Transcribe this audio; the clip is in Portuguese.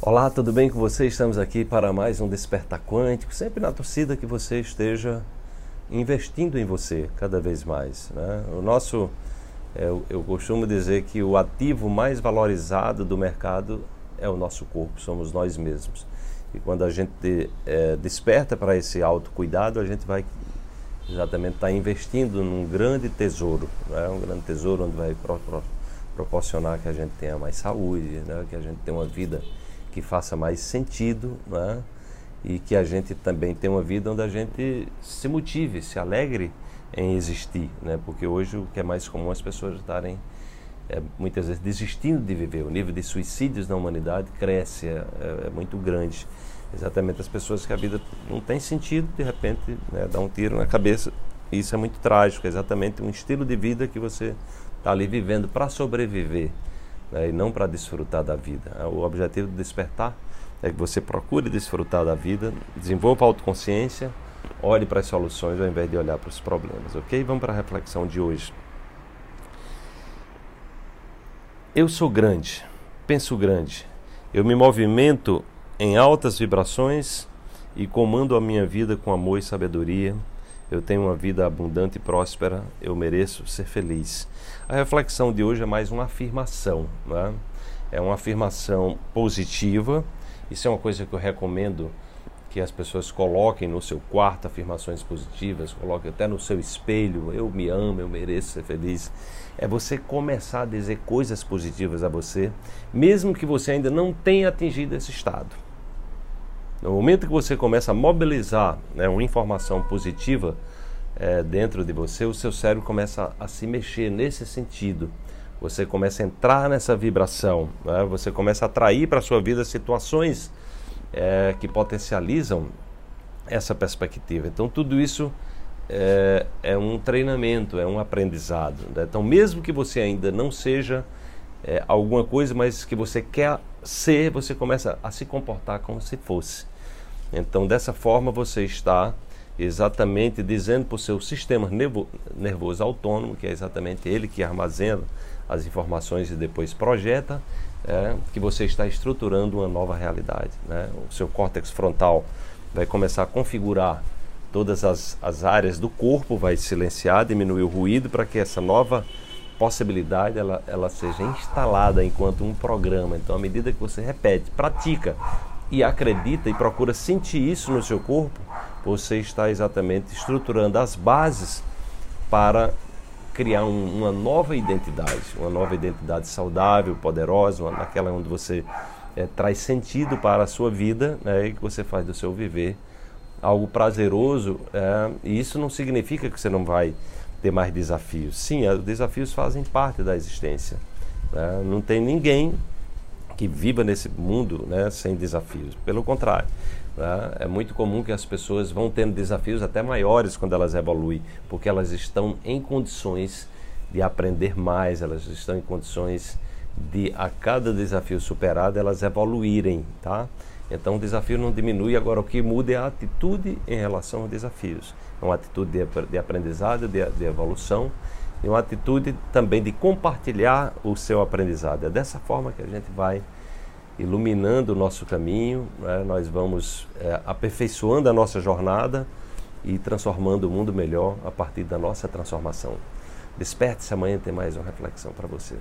Olá, tudo bem com você? Estamos aqui para mais um Despertar Quântico, sempre na torcida que você esteja investindo em você cada vez mais. Né? O nosso, é, eu, eu costumo dizer que o ativo mais valorizado do mercado é o nosso corpo, somos nós mesmos. E quando a gente é, desperta para esse autocuidado, a gente vai exatamente estar tá investindo num grande tesouro, né? um grande tesouro onde vai pro, pro, proporcionar que a gente tenha mais saúde, né? que a gente tenha uma vida que faça mais sentido, né? e que a gente também tenha uma vida onde a gente se motive, se alegre em existir, né? porque hoje o que é mais comum é as pessoas estarem é, muitas vezes desistindo de viver. O nível de suicídios na humanidade cresce, é, é, é muito grande. Exatamente as pessoas que a vida não tem sentido, de repente né, dá um tiro na cabeça. Isso é muito trágico, é exatamente um estilo de vida que você está ali vivendo para sobreviver né, e não para desfrutar da vida. É, o objetivo do despertar é que você procure desfrutar da vida, desenvolva a autoconsciência, olhe para as soluções ao invés de olhar para os problemas, ok? Vamos para a reflexão de hoje. Eu sou grande, penso grande, eu me movimento em altas vibrações e comando a minha vida com amor e sabedoria eu tenho uma vida abundante e próspera, eu mereço ser feliz. A reflexão de hoje é mais uma afirmação, né? é uma afirmação positiva. Isso é uma coisa que eu recomendo que as pessoas coloquem no seu quarto afirmações positivas, coloquem até no seu espelho, eu me amo, eu mereço ser feliz. É você começar a dizer coisas positivas a você, mesmo que você ainda não tenha atingido esse estado. No momento que você começa a mobilizar né, uma informação positiva é, dentro de você, o seu cérebro começa a, se mexer nesse sentido. Você começa a entrar nessa vibração, né? você começa a atrair para a sua vida situações é, que potencializam essa perspectiva. Então, tudo isso é, é um treinamento, é um aprendizado. Né? Então, mesmo que você ainda não seja é, alguma coisa, mas que você quer ser, você começa a se comportar como se fosse. Então, dessa forma, você está exatamente dizendo para o seu sistema nervoso autônomo, que é exatamente ele que armazena as informações e depois projeta, é, que você está estruturando uma nova realidade. Né? O seu córtex frontal vai começar a configurar todas as, as áreas do corpo, vai silenciar, diminuir o ruído para que essa nova possibilidade ela, ela seja instalada enquanto um programa. Então, à medida que você repete, pratica e acredita e procura sentir isso no seu corpo, você está exatamente estruturando as bases para criar um, uma nova identidade, uma nova identidade saudável, poderosa, uma, aquela onde você é, traz sentido para a sua vida né, e que você faz do seu viver algo prazeroso. É, e isso não significa que você não vai ter mais desafios. Sim, os desafios fazem parte da existência. Né? Não tem ninguém que viva nesse mundo né, sem desafios. Pelo contrário, né? é muito comum que as pessoas vão tendo desafios até maiores quando elas evoluem, porque elas estão em condições de aprender mais, elas estão em condições de a cada desafio superado elas evoluírem, tá? Então o desafio não diminui, agora o que muda é a atitude em relação aos desafios. É uma atitude de, de aprendizado, de, de, evolução e uma atitude também de compartilhar o seu aprendizado. É dessa forma que a gente vai iluminando o nosso caminho, né? nós vamos é, aperfeiçoando a nossa jornada e transformando o mundo melhor a partir da nossa transformação. Desperte-se amanhã tem mais uma reflexão para você.